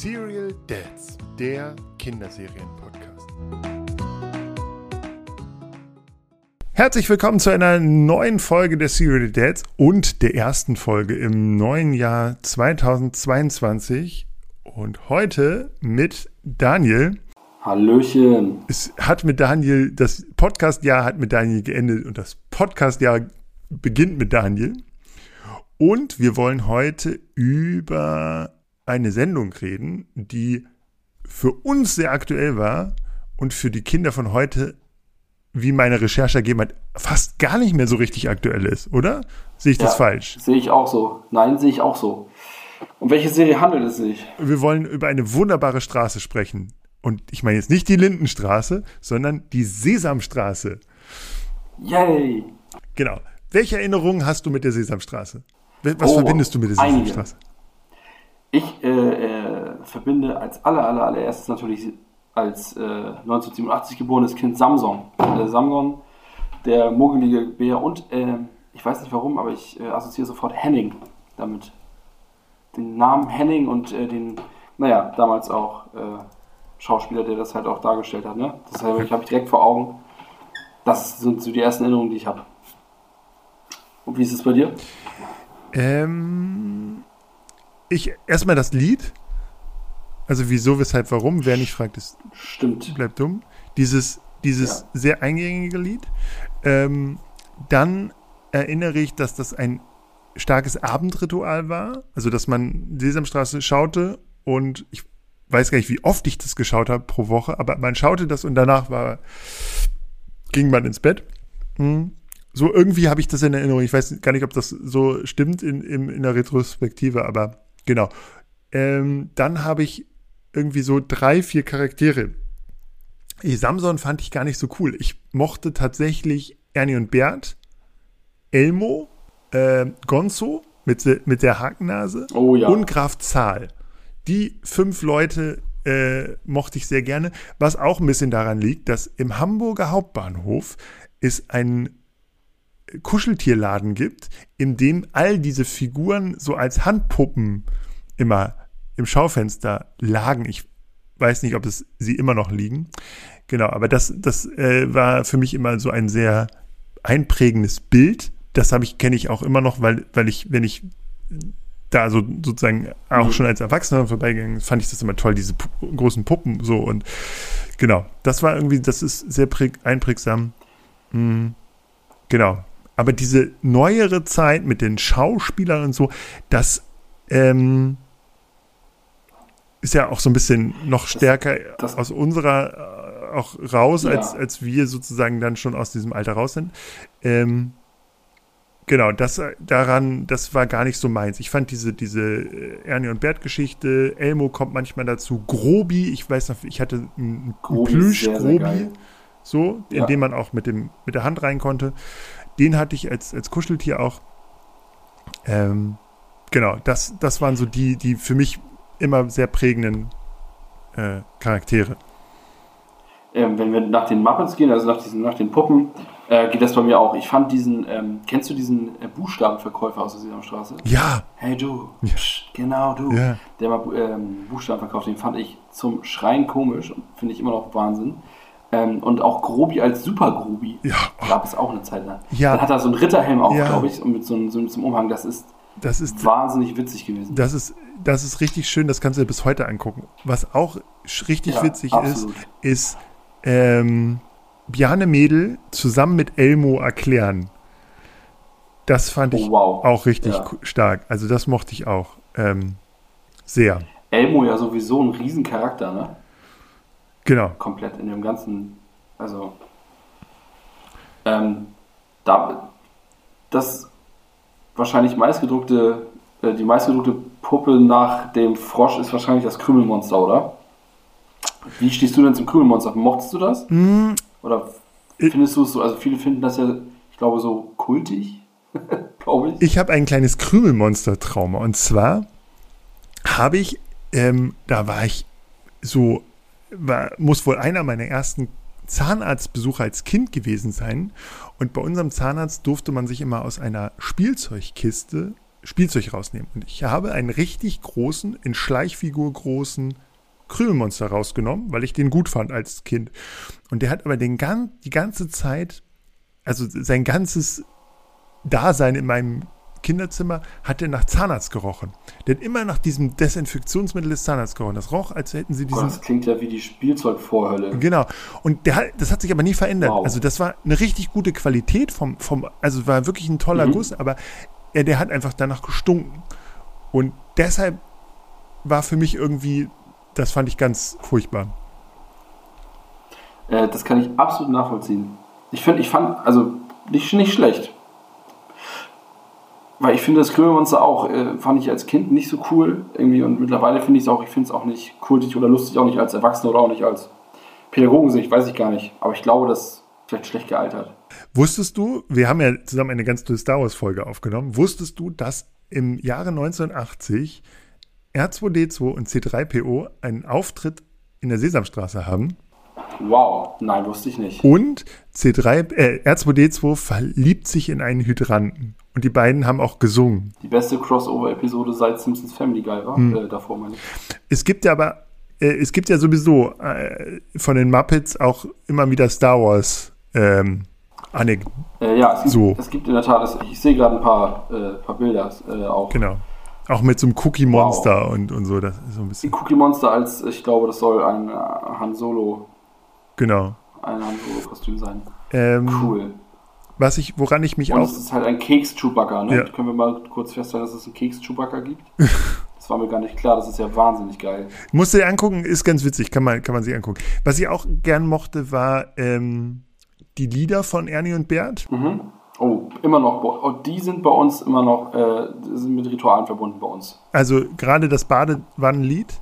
Serial Dads, der Kinderserien-Podcast. Herzlich willkommen zu einer neuen Folge der Serial Dads und der ersten Folge im neuen Jahr 2022. Und heute mit Daniel. Hallöchen. Es hat mit Daniel, das Podcast-Jahr hat mit Daniel geendet und das Podcast-Jahr beginnt mit Daniel. Und wir wollen heute über eine Sendung reden, die für uns sehr aktuell war und für die Kinder von heute, wie meine Recherche ergeben hat, fast gar nicht mehr so richtig aktuell ist, oder? Sehe ich das falsch? Sehe ich auch so. Nein, sehe ich auch so. Um welche Serie handelt es sich? Wir wollen über eine wunderbare Straße sprechen. Und ich meine jetzt nicht die Lindenstraße, sondern die Sesamstraße. Yay! Genau. Welche Erinnerungen hast du mit der Sesamstraße? Was Oh, verbindest du mit der einige. Ich äh, äh, verbinde als aller, aller, allererstes natürlich als äh, 1987 geborenes Kind Samson. Der Samson, der muggelige Bär und äh, ich weiß nicht warum, aber ich äh, assoziiere sofort Henning damit. Den Namen Henning und äh, den, naja, damals auch äh, Schauspieler, der das halt auch dargestellt hat. Ne? Das habe ich, hab ich direkt vor Augen. Das sind so die ersten Erinnerungen, die ich habe. Und wie ist es bei dir? Ähm, ich erstmal das Lied. Also wieso, weshalb, warum? Wer nicht fragt, ist, Stimmt. bleibt dumm. Dieses, dieses Ja. sehr eingängige Lied. Ähm, dann erinnere ich, dass das ein starkes Abendritual war. Also dass man Sesamstraße schaute und ich weiß gar nicht, wie oft ich das geschaut habe pro Woche, aber man schaute das und danach war, ging man ins Bett. Hm. So irgendwie habe ich das in Erinnerung. Ich weiß gar nicht, ob das so stimmt in, in, in der Retrospektive, aber genau. Ähm, dann habe ich irgendwie so drei, vier Charaktere. Samson fand ich gar nicht so cool. Ich mochte tatsächlich Ernie und Bert, Elmo, äh, Gonzo mit, mit der Hakennase Oh ja. und Graf Zahl. Die fünf Leute äh, mochte ich sehr gerne, was auch ein bisschen daran liegt, dass im Hamburger Hauptbahnhof es ein Kuscheltierladen gibt, in dem all diese Figuren so als Handpuppen immer im Schaufenster lagen. Ich weiß nicht, ob es sie immer noch liegen. Genau, aber das, das äh, war für mich immer so ein sehr einprägendes Bild. Das habe ich, kenne ich auch immer noch, weil, weil ich, wenn ich da so sozusagen auch Mhm. schon als Erwachsener vorbeigegangen, fand ich das immer toll, diese pu großen Puppen so und genau, das war irgendwie, das ist sehr präg einprägsam. Mm, genau. Aber diese neuere Zeit mit den Schauspielern und so, das ähm, ist ja auch so ein bisschen noch stärker das- aus unserer äh, auch raus, Ja. als, als wir sozusagen dann schon aus diesem Alter raus sind. Ähm, genau, das äh, daran, das war gar nicht so meins. Ich fand diese, diese äh, Ernie und Bert-Geschichte, Elmo kommt manchmal dazu, Grobi, ich weiß noch, ich hatte einen Plüsch-Grobi, so, in Ja. dem man auch mit, dem, mit der Hand rein konnte. Den hatte ich als, als Kuscheltier auch. Ähm, genau, das, das waren so die, die für mich immer sehr prägenden äh, Charaktere. Ähm, wenn wir nach den Muppets gehen, also nach, diesen, nach den Puppen, äh, geht das bei mir auch. Ich fand diesen, ähm, kennst du diesen äh, Buchstabenverkäufer aus der Sesamstraße? Ja, Hey du, Ja. Psch, genau du. Ja. Der mal ähm, Buchstaben verkauft, den fand ich zum Schreien komisch und finde ich immer noch Wahnsinn. Ähm, und auch Grobi als Super Grobi ja, gab es auch eine Zeit lang. Ja. Dann hat er so einen Ritterhelm auch, Ja. glaube ich, und mit so einem, so einem Umhang. Das ist das ist, wahnsinnig witzig gewesen. das ist, das ist richtig schön, das kannst du dir bis heute angucken. Was auch richtig Ja, witzig absolut. ist, ist ähm, Bjarne Mädel zusammen mit Elmo erklären. Das fand ich Oh, wow. auch richtig stark. Also das mochte ich auch ähm, sehr. Elmo ja sowieso ein Riesencharakter, ne? Genau. komplett in dem ganzen, also ähm, da, das wahrscheinlich meistgedruckte, äh, die meistgedruckte Puppe nach dem Frosch ist wahrscheinlich das Krümelmonster, oder? Wie stehst du denn zum Krümelmonster? Mochtest du das? Mm, Oder findest du es so, also viele finden das ja, ich glaube, so kultig, glaube ich. Ich habe ein kleines Krümelmonster-Trauma. Und zwar habe ich, ähm, da war ich so, war, muss wohl einer meiner ersten Zahnarztbesuche als Kind gewesen sein. Und bei unserem Zahnarzt durfte man sich immer aus einer Spielzeugkiste Spielzeug rausnehmen. Und ich habe einen richtig großen, in Schleichfigur großen Krümelmonster rausgenommen, weil ich den gut fand als Kind. Und der hat aber den, die ganze Zeit, also sein ganzes Dasein in meinem Kinderzimmer hat er nach Zahnarzt gerochen. Der hat immer nach diesem Desinfektionsmittel des Zahnarztes gerochen. Das roch, als hätten sie diesen. Oh, das klingt ja wie die Spielzeugvorhölle. Genau. Und der, das hat sich aber nie verändert. Wow. Also das war eine richtig gute Qualität vom, vom also war wirklich ein toller mhm. Guss, aber er, der hat einfach danach gestunken. Und deshalb war für mich irgendwie, das fand ich ganz furchtbar. Äh, das kann ich absolut nachvollziehen. Ich finde, ich fand, also nicht, nicht schlecht. Weil ich finde das Krümelmonster auch, äh, fand ich als Kind nicht so cool irgendwie und mittlerweile finde ich es auch, ich finde es auch nicht kultig oder lustig, auch nicht als Erwachsener oder auch nicht als Pädagogensicht, weiß ich gar nicht. Aber ich glaube, das ist vielleicht schlecht gealtert. Wusstest du, wir haben ja zusammen eine ganz tolle Star Wars Folge aufgenommen, wusstest du, dass im Jahre 1980 R2D2 und C3PO einen Auftritt in der Sesamstraße haben? Wow, nein, wusste ich nicht. Und C3, äh, R2D2 verliebt sich in einen Hydranten. Und die beiden haben auch gesungen. Die beste Crossover-Episode seit Simpsons Family Guy war. Hm. Äh, davor meine ich. Es gibt ja aber, äh, es gibt ja sowieso äh, von den Muppets auch immer wieder Star Wars ähm, Anekdoten. Äh, ja, es gibt, so. es gibt in der Tat, ich sehe gerade ein paar, äh, paar Bilder äh, auch. Genau. Auch mit so einem Cookie Monster wow. und, und so. Das ist so ein bisschen. Die Cookie Monster als, ich glaube, das soll ein Han Solo. Genau. Ein Han Solo Kostüm sein. Ähm, cool. Was ich, woran ich mich Und auch. es ist halt ein Keks-Chewbacca, ne? Ja. Können wir mal kurz feststellen, dass es einen Keks-Chewbacca gibt? das war mir gar nicht klar, das ist ja wahnsinnig geil. Musst du dir angucken, ist ganz witzig, kann man, kann man sich angucken. Was ich auch gern mochte, war ähm, die Lieder von Ernie und Bert. Mhm. Oh, immer noch. Oh, die sind bei uns immer noch, äh, sind mit Ritualen verbunden bei uns. Also gerade das Badewannenlied?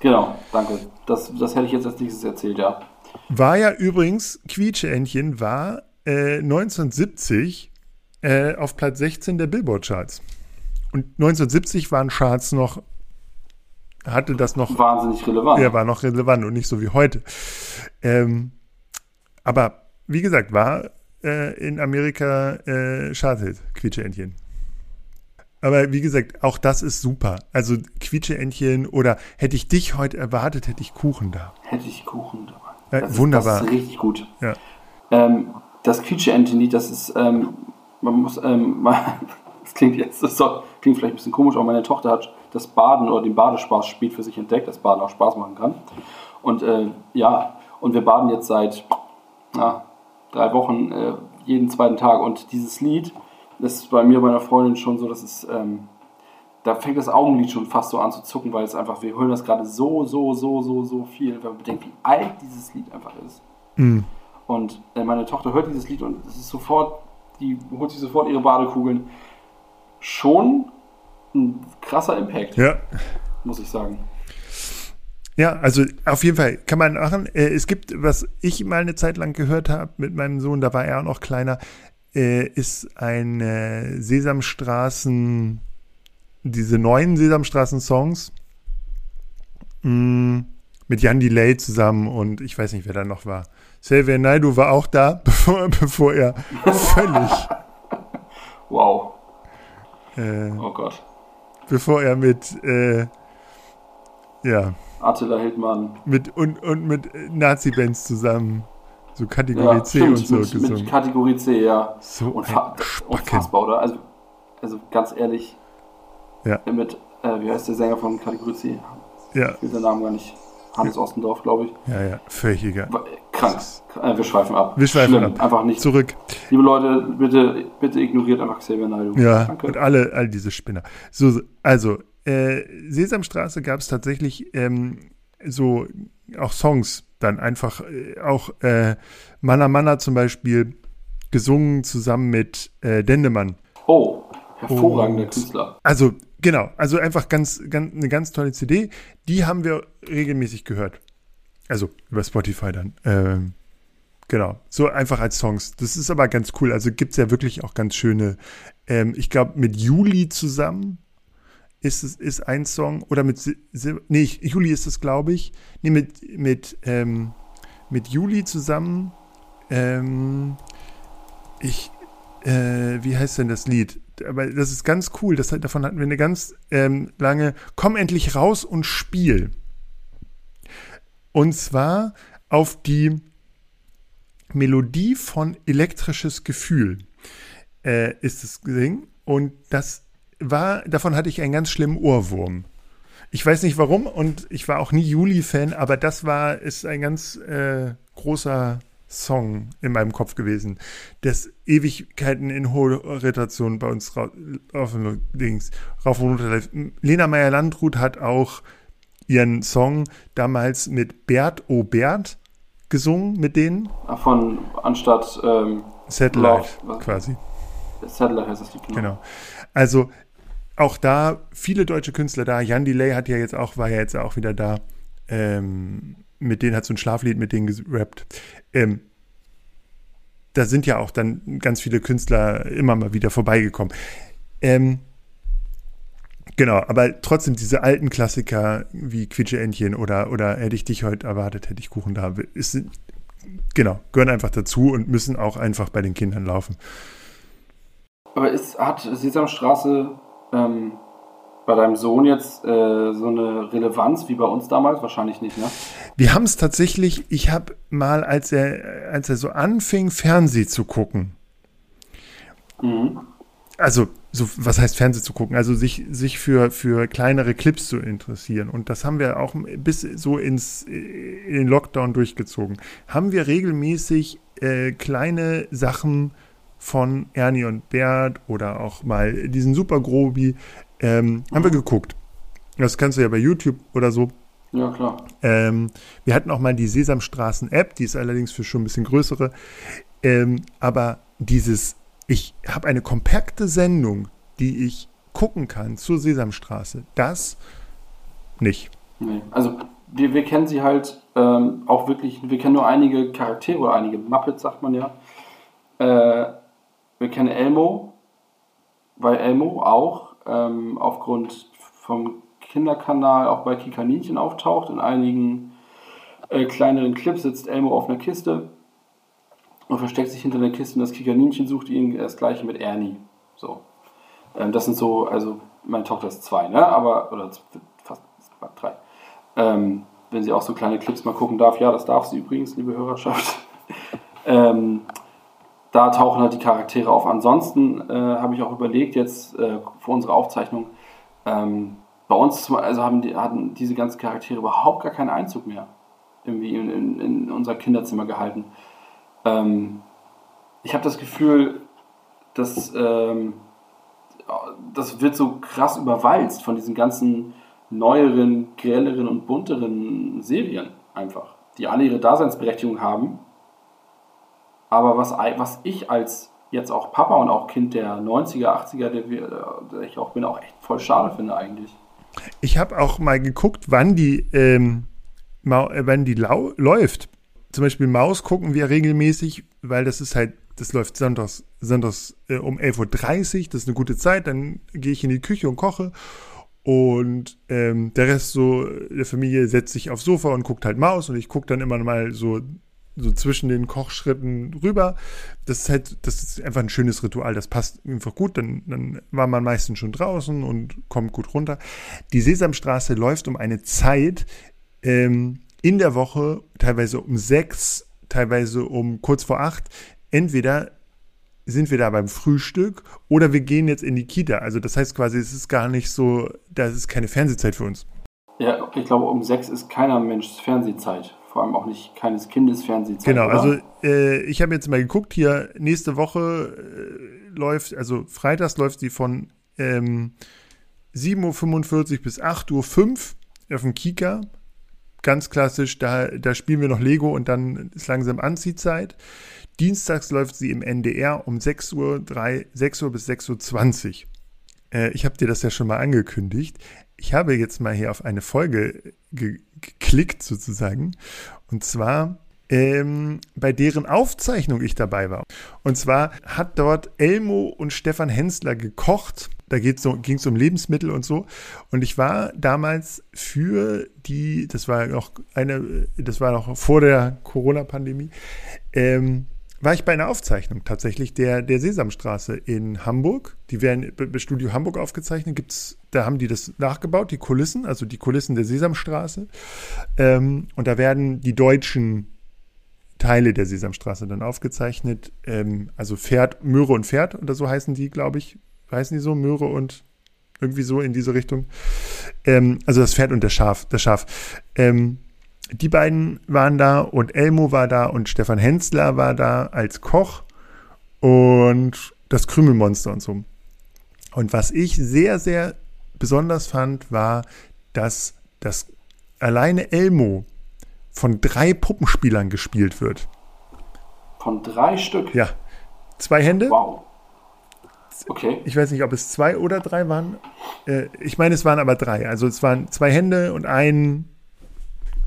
Genau, danke. Das, das hätte ich jetzt als nächstes erzählt, ja. War ja übrigens, Quietscheentchen war 1970 äh, äh, auf Platz 16 der Billboard-Charts. Und 1970 waren Charts noch, hatte das noch. Wahnsinnig relevant. Ja, war noch relevant und nicht so wie heute. Ähm, aber wie gesagt, war äh, in Amerika äh, Charthit, Quietscheentchen. Aber wie gesagt, auch das ist super. Also Quietscheentchen oder hätte ich dich heute erwartet, hätte ich Kuchen da. Hätte ich Kuchen da. Äh, wunderbar. das ist richtig gut. Ja. Ähm, das Quietsche-Entity, das ist, ähm, man muss, ähm, das klingt jetzt, das soll, klingt vielleicht ein bisschen komisch, aber meine Tochter hat das Baden oder den Badespaß spät für sich entdeckt, dass Baden auch Spaß machen kann. Und äh, ja, und wir baden jetzt seit na, drei Wochen äh, jeden zweiten Tag. Und dieses Lied, das ist bei mir, meiner Freundin schon so, dass es, ähm, da fängt das Augenlid schon fast so an zu zucken, weil es einfach, wir hören das gerade so, so, so, so, so viel, weil man bedenkt, wie alt dieses Lied einfach ist. Mhm. Und äh, meine Tochter hört dieses Lied und es ist sofort, die holt sich sofort ihre Badekugeln. Schon ein krasser Impact. Ja. Muss ich sagen. Ja, also auf jeden Fall kann man machen. Äh, es gibt, was ich mal eine Zeit lang gehört habe mit meinem Sohn, da war er auch noch kleiner, äh, ist ein Sesamstraßen, diese neuen Sesamstraßen-Songs mm, mit Jan Delay zusammen und ich weiß nicht, wer da noch war. Xavier Naidu war auch da, bevor, bevor er völlig. Wow. Äh, oh Gott. Bevor er mit, äh, ja. Attila Hildmann. Mit, und, und mit Nazi-Bands zusammen. So Kategorie ja, C stimmt, und so mit, gesungen. Mit Kategorie C, ja. So Unfa unfassbar, oder? Also, also ganz ehrlich. Ja. Mit, äh, wie heißt der Sänger von Kategorie C? Ja. Ich will den Namen gar nicht. Hannes Ostendorf, glaube ich. Ja, ja, völliger. Krank. Äh, wir schweifen ab. Wir schweifen Schlimm. ab. Einfach nicht. Zurück. Liebe Leute, bitte, bitte ignoriert einfach Xavier Naidoo. Ja, Danke. und alle, all diese Spinner. So, also, äh, Sesamstraße gab es tatsächlich ähm, so auch Songs, dann einfach äh, auch äh, Manna Manna zum Beispiel gesungen zusammen mit äh, Dendemann. Oh, hervorragender Künstler. Also Genau, also einfach ganz, ganz, eine ganz tolle CD. Die haben wir regelmäßig gehört. Also über Spotify dann. Ähm, genau, so einfach als Songs. Das ist aber ganz cool. Also gibt es ja wirklich auch ganz schöne. Ähm, ich glaube, mit Juli zusammen ist es ist ein Song. Oder mit. Nee, Juli ist es, glaube ich. Nee, mit, mit, ähm, mit Juli zusammen. Ähm, ich. Äh, wie heißt denn das Lied? Aber das ist ganz cool. Das, davon hatten wir eine ganz ähm, lange, komm endlich raus und spiel. Und zwar auf die Melodie von Elektrisches Gefühl äh, ist es gesungen. Und das war, davon hatte ich einen ganz schlimmen Ohrwurm. Ich weiß nicht warum und ich war auch nie Juli-Fan, aber das war, ist ein ganz äh, großer Song in meinem Kopf gewesen, das Ewigkeiten in hohe Rotation bei uns rauf, und links, rauf und runter. Lena Meyer-Landrut hat auch ihren Song damals mit Bert O. Bert gesungen, mit denen. Von anstatt ähm, Satellite Love, quasi. Satellite heißt das Lied, genau. genau. Also auch da viele deutsche Künstler da. Jan Delay hat ja jetzt auch, war ja jetzt auch wieder da. Ähm, mit denen hat so ein Schlaflied mit denen gerappt. Ähm, da sind ja auch dann ganz viele Künstler immer mal wieder vorbeigekommen. Ähm, genau, aber trotzdem diese alten Klassiker wie Quietsche Entchen oder, oder hätte ich dich heute erwartet, hätte ich Kuchen da, ist, genau, gehören einfach dazu und müssen auch einfach bei den Kindern laufen. Aber ist, hat Sesamstraße ähm, bei deinem Sohn jetzt äh, so eine Relevanz wie bei uns damals? Wahrscheinlich nicht, ne? Wir haben es tatsächlich, ich habe mal, als er, als er so anfing, Fernseh zu gucken. Mhm. Also, so, was heißt Fernseh zu gucken? Also sich, sich für, für kleinere Clips zu interessieren. Und das haben wir auch bis so ins, in den Lockdown durchgezogen. Haben wir regelmäßig äh, kleine Sachen von Ernie und Bert oder auch mal diesen Super Grobi ähm, haben wir geguckt. Das kannst du ja bei YouTube oder so. Ja, klar. Ähm, wir hatten auch mal die Sesamstraßen-App, die ist allerdings für schon ein bisschen größere. Ähm, aber dieses, ich habe eine kompakte Sendung, die ich gucken kann zur Sesamstraße, das nicht. Nee. Also wir, wir kennen sie halt ähm, auch wirklich, wir kennen nur einige Charaktere oder einige Muppets, sagt man ja. Äh, wir kennen Elmo, weil Elmo auch ähm, aufgrund vom Kinderkanal auch bei Kikaninchen auftaucht. In einigen äh, kleineren Clips sitzt Elmo auf einer Kiste und versteckt sich hinter der Kiste und das Kikaninchen sucht ihn das gleiche mit Ernie. So. Ähm, das sind so, also meine Tochter ist zwei, ne? Aber, oder fast drei. Ähm, wenn sie auch so kleine Clips mal gucken darf, ja, das darf sie übrigens, liebe Hörerschaft. ähm, da tauchen halt die Charaktere auf. Ansonsten äh, habe ich auch überlegt, jetzt äh, für unsere Aufzeichnung, ähm, bei uns also haben die, hatten diese ganzen Charaktere überhaupt gar keinen Einzug mehr irgendwie in, in, in unser Kinderzimmer gehalten. Ähm, ich habe das Gefühl, dass ähm, das wird so krass überwalzt von diesen ganzen neueren, grelleren und bunteren Serien einfach, die alle ihre Daseinsberechtigung haben aber was, was ich als jetzt auch Papa und auch Kind der 90er, 80er, der, der ich auch bin, auch echt voll schade finde eigentlich. Ich habe auch mal geguckt, wann die, ähm, äh, wann die läuft. Zum Beispiel Maus gucken wir regelmäßig, weil das ist halt, das läuft sonntags, sonntags äh, um 11.30 Uhr, das ist eine gute Zeit, dann gehe ich in die Küche und koche und ähm, der Rest so der Familie setzt sich aufs Sofa und guckt halt Maus und ich gucke dann immer mal so so zwischen den Kochschritten rüber. Das ist halt, das ist einfach ein schönes Ritual. Das passt einfach gut. Dann, dann war man meistens schon draußen und kommt gut runter. Die Sesamstraße läuft um eine Zeit ähm, in der Woche, teilweise um sechs, teilweise um kurz vor acht. Entweder sind wir da beim Frühstück oder wir gehen jetzt in die Kita. Also das heißt quasi, es ist gar nicht so, das ist keine Fernsehzeit für uns. Ja, ich glaube, um sechs ist keiner Mensch Fernsehzeit vor allem auch nicht keines Kindes Fernsehzeit. Genau, oder? also äh, ich habe jetzt mal geguckt, hier nächste Woche äh, läuft, also freitags läuft sie von ähm, 7.45 Uhr bis 8.05 Uhr auf dem Kika. Ganz klassisch, da, da spielen wir noch Lego und dann ist langsam Anziehzeit. Dienstags läuft sie im NDR um 6 Uhr, 3, 6 Uhr bis 6.20 Uhr. Äh, ich habe dir das ja schon mal angekündigt ich habe jetzt mal hier auf eine Folge ge geklickt sozusagen. Und zwar ähm, bei deren Aufzeichnung ich dabei war. Und zwar hat dort Elmo und Stefan Hensler gekocht. Da so, ging es um Lebensmittel und so. Und ich war damals für die, das war noch eine, das war noch vor der Corona-Pandemie, ähm, war ich bei einer Aufzeichnung tatsächlich der, der Sesamstraße in Hamburg. Die werden bei Studio Hamburg aufgezeichnet. Gibt's, da haben die das nachgebaut, die Kulissen, also die Kulissen der Sesamstraße. Ähm, und da werden die deutschen Teile der Sesamstraße dann aufgezeichnet. Ähm, also Pferd, Möhre und Pferd oder so heißen die, glaube ich. Heißen die so? Möhre und irgendwie so in diese Richtung. Ähm, also das Pferd und das Schaf, das Schaf. Ähm, die beiden waren da und Elmo war da und Stefan Hensler war da als Koch und das Krümelmonster und so. Und was ich sehr, sehr besonders fand, war, dass das alleine Elmo von drei Puppenspielern gespielt wird. Von drei Stück? Ja. Zwei Hände. Wow. Okay. Ich weiß nicht, ob es zwei oder drei waren. Äh, ich meine, es waren aber drei. Also es waren zwei Hände und ein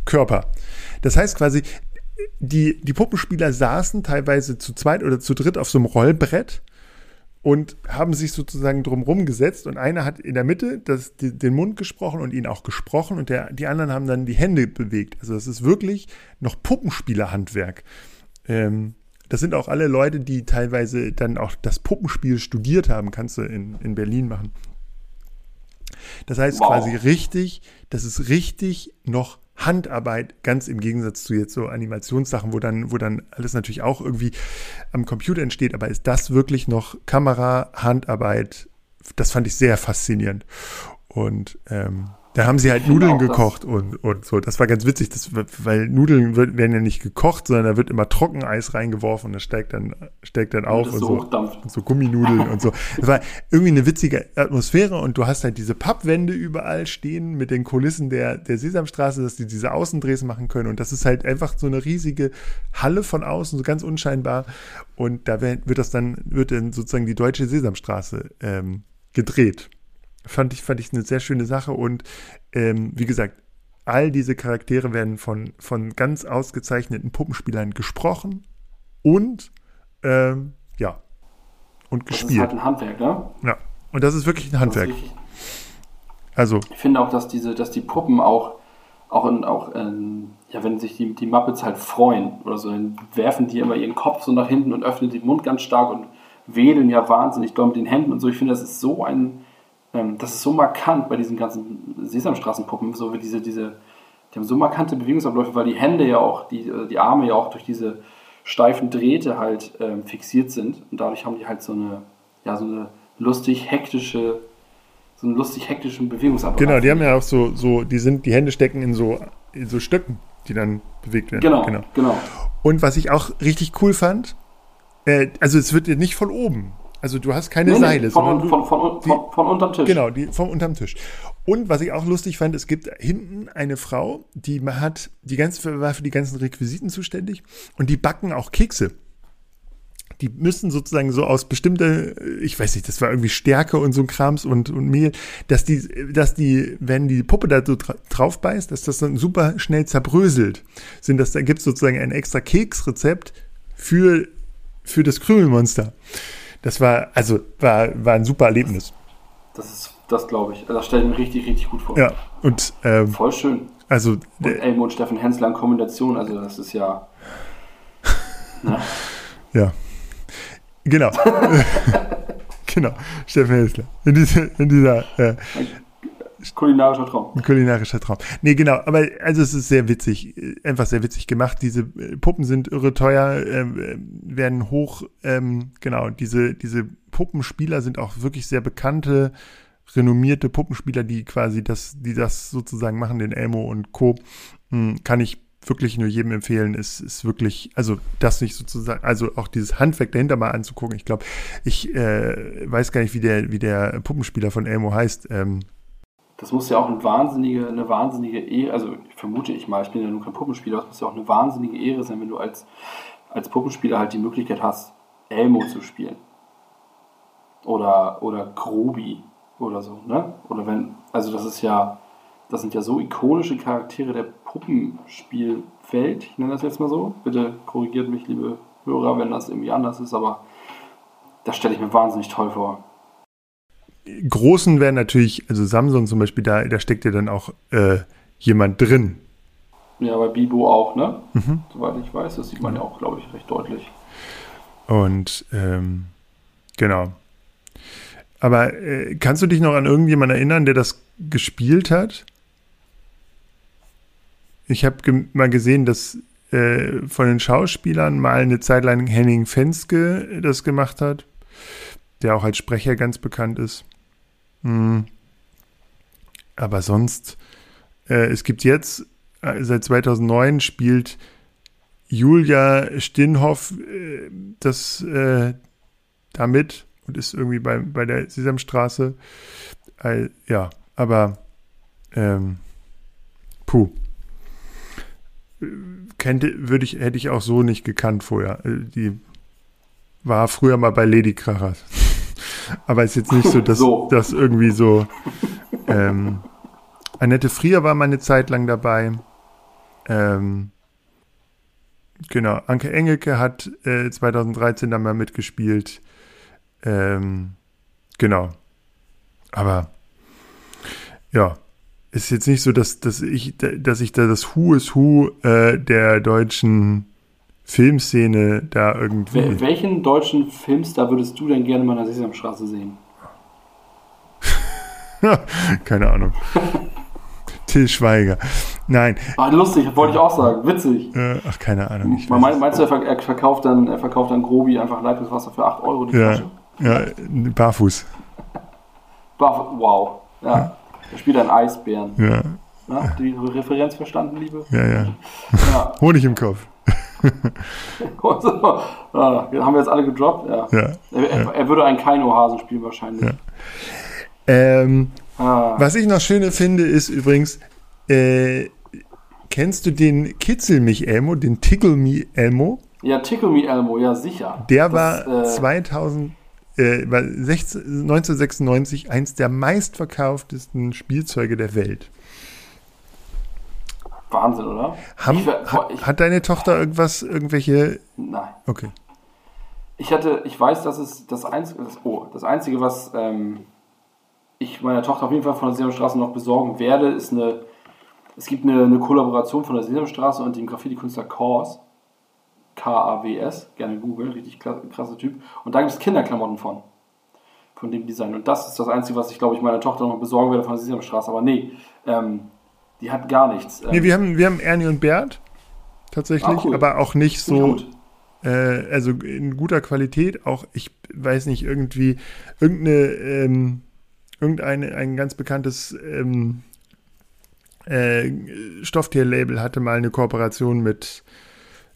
Körper. Das heißt quasi, die, die Puppenspieler saßen teilweise zu zweit oder zu dritt auf so einem Rollbrett und haben sich sozusagen drumherum gesetzt und einer hat in der Mitte das, die, den Mund gesprochen und ihn auch gesprochen und der, die anderen haben dann die Hände bewegt. Also das ist wirklich noch Puppenspielerhandwerk. Ähm, das sind auch alle Leute, die teilweise dann auch das Puppenspiel studiert haben, kannst du in, in Berlin machen. Das heißt wow. quasi richtig, das ist richtig noch Handarbeit, ganz im Gegensatz zu jetzt so Animationssachen, wo dann, wo dann alles natürlich auch irgendwie am Computer entsteht, aber ist das wirklich noch Kamera, Handarbeit? Das fand ich sehr faszinierend. Und ähm, da haben sie halt Nudeln gekocht und, und so. Das war ganz witzig, das, weil Nudeln werden ja nicht gekocht, sondern da wird immer Trockeneis reingeworfen und das steigt dann, steigt dann auf und, und so, und so Gumminudeln und so. Es war irgendwie eine witzige Atmosphäre und du hast halt diese Pappwände überall stehen mit den Kulissen der, der Sesamstraße, dass die diese Außendrehs machen können. Und das ist halt einfach so eine riesige Halle von außen, so ganz unscheinbar. Und da wird das dann, wird dann sozusagen die deutsche Sesamstraße ähm, gedreht fand ich, fand ich eine sehr schöne Sache und ähm, wie gesagt, all diese Charaktere werden von, von ganz ausgezeichneten Puppenspielern gesprochen und ähm, ja, und gespielt. Das ist halt ein Handwerk, ne? Ja, und das ist wirklich ein Handwerk. Also. Ich finde auch, dass diese, dass die Puppen auch, auch in, auch in, ja, wenn sich die, die Muppets halt freuen oder so, dann werfen die immer ihren Kopf so nach hinten und öffnen den Mund ganz stark und wedeln ja wahnsinnig doll mit den Händen und so. Ich finde, das ist so ein, ähm, das ist so markant bei diesen ganzen Sesamstraßenpuppen, so wie diese, diese, die haben so markante Bewegungsabläufe, weil die Hände ja auch, die, äh, die Arme ja auch durch diese steifen Drähte halt ähm, fixiert sind und dadurch haben die halt so eine, ja, so eine lustig hektische, so einen lustig hektischen Bewegungsablauf. Genau, die haben ja auch so, so, die sind, die Hände stecken in so, in so Stöcken, die dann bewegt werden. Genau, genau. genau. Und was ich auch richtig cool fand, äh, also es wird nicht von oben also du hast keine nee, Seile. Von, von, von, von, von unterm Tisch. Genau, die vom unterm Tisch. Und was ich auch lustig fand, es gibt hinten eine Frau, die hat die ganze, war für die ganzen Requisiten zuständig und die backen auch Kekse. Die müssen sozusagen so aus bestimmte, ich weiß nicht, das war irgendwie Stärke und so ein Krams und, und Mehl, dass die, dass die, wenn die Puppe da so drauf beißt, dass das dann super schnell zerbröselt. Sind das, da gibt es sozusagen ein extra Keksrezept für, für das Krümelmonster das war, also war, war ein super Erlebnis. Das ist, das glaube ich. Das stelle ich mir richtig, richtig gut vor. Ja, und ähm, voll schön. Also und Elmo und Steffen Hensler in Kombination, also das ist ja. ne? Ja. Genau. genau. Steffen Hensler. In dieser, in dieser äh, Kulinarischer Traum. Ein kulinarischer Traum. Nee, genau, aber also es ist sehr witzig, einfach sehr witzig gemacht. Diese äh, Puppen sind irre teuer, äh, werden hoch, ähm, genau, diese, diese Puppenspieler sind auch wirklich sehr bekannte, renommierte Puppenspieler, die quasi das, die das sozusagen machen, den Elmo und Co. Hm, kann ich wirklich nur jedem empfehlen, ist, ist wirklich, also das nicht sozusagen, also auch dieses Handwerk dahinter mal anzugucken. Ich glaube, ich äh, weiß gar nicht, wie der, wie der Puppenspieler von Elmo heißt. Ähm, das muss ja auch eine wahnsinnige, eine wahnsinnige Ehre, also vermute ich mal, ich bin ja nur kein Puppenspieler, das muss ja auch eine wahnsinnige Ehre sein, wenn du als, als Puppenspieler halt die Möglichkeit hast, Elmo zu spielen. Oder, oder Grobi oder so, ne? Oder wenn, also das ist ja, das sind ja so ikonische Charaktere der Puppenspielwelt, ich nenne das jetzt mal so. Bitte korrigiert mich, liebe Hörer, wenn das irgendwie anders ist, aber das stelle ich mir wahnsinnig toll vor großen wären natürlich, also Samsung zum Beispiel, da, da steckt ja dann auch äh, jemand drin. Ja, bei Bibo auch, ne? Mhm. Soweit ich weiß, das sieht man ja auch, glaube ich, recht deutlich. Und ähm, genau. Aber äh, kannst du dich noch an irgendjemanden erinnern, der das gespielt hat? Ich habe ge mal gesehen, dass äh, von den Schauspielern mal eine Zeit lang Henning Fenske das gemacht hat, der auch als Sprecher ganz bekannt ist. Hm. Aber sonst, äh, es gibt jetzt, äh, seit 2009 spielt Julia Stinhoff äh, das äh, damit und ist irgendwie bei, bei der Sesamstraße. Äh, ja, aber ähm, puh. Kennte, würde ich, hätte ich auch so nicht gekannt vorher. Äh, die war früher mal bei Lady Krachers. Aber ist jetzt nicht so, dass so. das irgendwie so. Ähm, Annette Frier war mal eine Zeit lang dabei. Ähm, genau, Anke Engelke hat äh, 2013 da mal mitgespielt. Ähm, genau. Aber ja, ist jetzt nicht so, dass, dass, ich, dass ich da das Who is Who äh, der deutschen Filmszene da irgendwie. Wel welchen deutschen Filmstar würdest du denn gerne mal in der Sesamstraße sehen? Keine Ahnung. Till Schweiger. Nein. Ah, lustig, wollte ich auch sagen. Witzig. Äh, ach, keine Ahnung. Ich mein, meinst du, er verkauft dann, er verkauft dann Grobi einfach Leitungswasser für 8 Euro die ja. Flasche? Ja, barfuß. Barfuß, wow. Ja. Er spielt einen Eisbären. Ja. Na, die Referenz verstanden, Liebe? Ja, ja. ja. Honig im Kopf. ja, haben wir jetzt alle gedroppt? Ja. ja, er, ja. er, würde einen Kaino-Hasen spielen wahrscheinlich. Ähm, ah. Was ich noch schöner finde, ist übrigens, äh, kennst du den Kitzel mich Elmo, den Tickle Me Elmo? Ja, Tickle Me Elmo, ja sicher. Der das, war äh, 2000 äh, 1996 eins der meistverkauftesten Spielzeuge der Welt. Wahnsinn, oder? Haben, ich, ich, hat deine Tochter irgendwas, irgendwelche. Nein. Okay. Ich hatte, ich weiß, dass es das Einzige, das, oh, das Einzige, was ähm, ich meiner Tochter auf jeden Fall von der Sesamstraße noch besorgen werde, ist eine. Es gibt eine, eine Kollaboration von der Sesamstraße und dem Graffiti-Künstler Kors. K-A-W-S, gerne Google, richtig krasser Typ. Und da gibt es Kinderklamotten von. Von dem Design. Und das ist das Einzige, was ich, glaube ich, meiner Tochter noch besorgen werde von der Sesamstraße. Aber nee, ähm, die hat gar nichts. Nee, wir haben, wir haben Ernie und Bert tatsächlich, ah, cool. aber auch nicht so. Äh, also in guter Qualität, auch ich weiß nicht, irgendwie irgendeine, ähm, irgendein ein ganz bekanntes ähm, äh, Stofftierlabel hatte mal eine Kooperation mit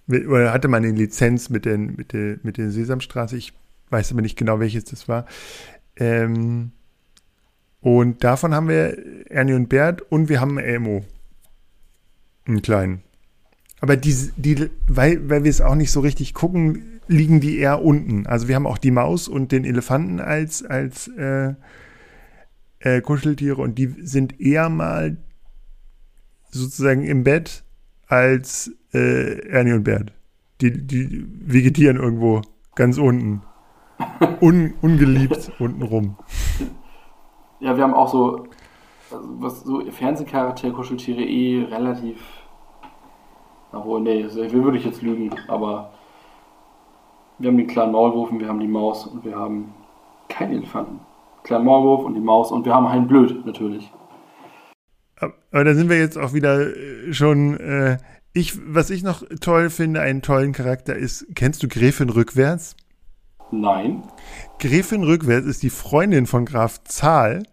oder hatte man eine Lizenz mit, den, mit, der, mit der Sesamstraße. Ich weiß aber nicht genau, welches das war. Ähm, und davon haben wir Ernie und Bert und wir haben Elmo. Einen kleinen. Aber die, die, weil, weil wir es auch nicht so richtig gucken, liegen die eher unten. Also wir haben auch die Maus und den Elefanten als, als äh, äh, Kuscheltiere und die sind eher mal sozusagen im Bett als äh, Ernie und Bert. Die, die vegetieren irgendwo ganz unten. Un, ungeliebt unten rum. Ja, wir haben auch so, also was so Fernsehcharaktere, Kuscheltiere eh relativ. Obwohl, nee, würde ich jetzt lügen, aber wir haben den kleinen Maulwurf und wir haben die Maus und wir haben keinen Elefanten. Kleinen Maulwurf und die Maus und wir haben einen Blöd natürlich. Aber da sind wir jetzt auch wieder äh, schon äh, ich, was ich noch toll finde, einen tollen Charakter ist, kennst du Gräfin Rückwärts? Nein. Gräfin Rückwärts ist die Freundin von Graf Zahl.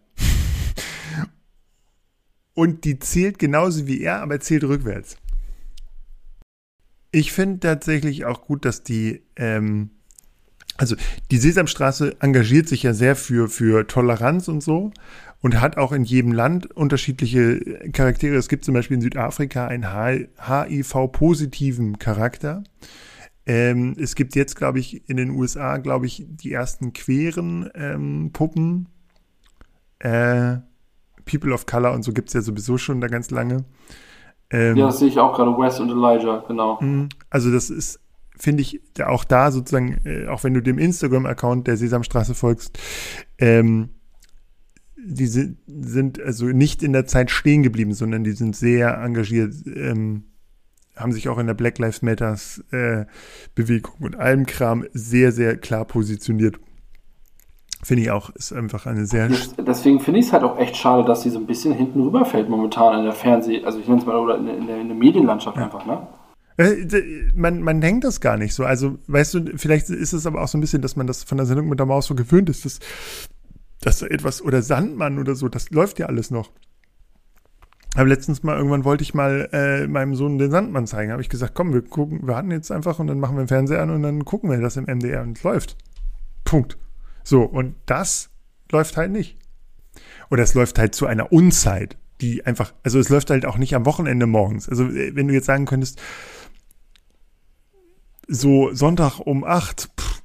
Und die zählt genauso wie er, aber zählt rückwärts. Ich finde tatsächlich auch gut, dass die, ähm, also die Sesamstraße engagiert sich ja sehr für, für Toleranz und so und hat auch in jedem Land unterschiedliche Charaktere. Es gibt zum Beispiel in Südafrika einen HIV-positiven Charakter. Ähm, es gibt jetzt, glaube ich, in den USA, glaube ich, die ersten queeren ähm, Puppen. Äh, People of Color und so gibt es ja sowieso schon da ganz lange. Ähm, ja, das sehe ich auch gerade, Wes und Elijah, genau. Mhm. Also das ist, finde ich, auch da sozusagen, äh, auch wenn du dem Instagram-Account der Sesamstraße folgst, ähm, die sind, sind also nicht in der Zeit stehen geblieben, sondern die sind sehr engagiert, ähm, haben sich auch in der Black Lives Matters äh, Bewegung und allem Kram sehr, sehr klar positioniert. Finde ich auch, ist einfach eine sehr. Deswegen finde ich es halt auch echt schade, dass sie so ein bisschen hinten rüberfällt momentan in der Fernseh-, also ich nenne es mal, oder in, in, der, in der, Medienlandschaft ja. einfach, ne? Äh, man, man denkt das gar nicht so. Also, weißt du, vielleicht ist es aber auch so ein bisschen, dass man das von der Sendung mit der Maus so gewöhnt ist, dass, dass etwas, oder Sandmann oder so, das läuft ja alles noch. Aber letztens mal, irgendwann wollte ich mal äh, meinem Sohn den Sandmann zeigen. Habe ich gesagt, komm, wir gucken, wir warten jetzt einfach und dann machen wir den Fernseher an und dann gucken wir das im MDR und es läuft. Punkt. So, und das läuft halt nicht. Oder es läuft halt zu einer Unzeit, die einfach, also es läuft halt auch nicht am Wochenende morgens. Also äh, wenn du jetzt sagen könntest, so Sonntag um acht, pff,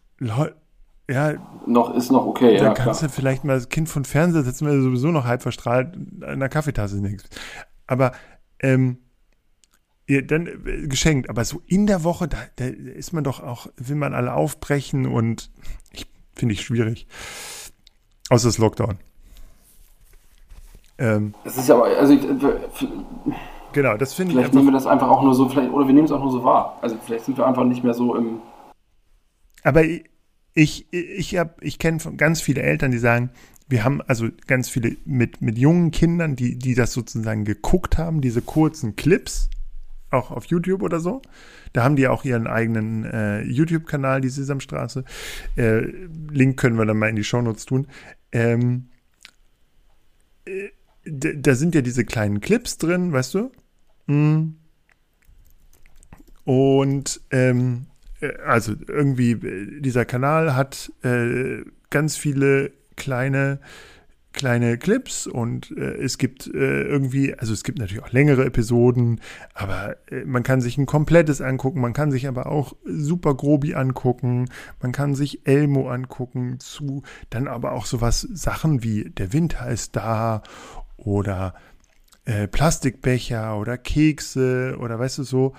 ja. Noch ist noch okay, ja. Dann kannst klar. du vielleicht mal das Kind von Fernseher setzen, weil du sowieso noch halb verstrahlt an der Kaffeetasse nichts. Aber ähm, ja, dann äh, geschenkt. Aber so in der Woche, da, da ist man doch auch, will man alle aufbrechen und ich finde ich schwierig. Außer das Lockdown. Ähm, das ist ja aber, also ich, äh, genau, das finde ich. Vielleicht nehmen wir das einfach auch nur so, vielleicht, oder wir nehmen es auch nur so wahr. Also vielleicht sind wir einfach nicht mehr so im. Aber ich, ich, ich, hab, ich kenne ganz viele Eltern, die sagen, wir haben also ganz viele mit, mit jungen Kindern, die, die das sozusagen geguckt haben, diese kurzen Clips, auch auf YouTube oder so. Da haben die auch ihren eigenen äh, YouTube-Kanal, die Sesamstraße. Äh, Link können wir dann mal in die Shownotes tun. Ähm, äh, da sind ja diese kleinen Clips drin, weißt du? Mm. Und ähm, äh, also irgendwie, äh, dieser Kanal hat äh, ganz viele kleine kleine Clips und äh, es gibt äh, irgendwie, also es gibt natürlich auch längere Episoden, aber äh, man kann sich ein komplettes angucken, man kann sich aber auch Super Grobi angucken, man kann sich Elmo angucken, zu dann aber auch sowas Sachen wie Der Winter ist da oder äh, Plastikbecher oder Kekse oder weißt du so,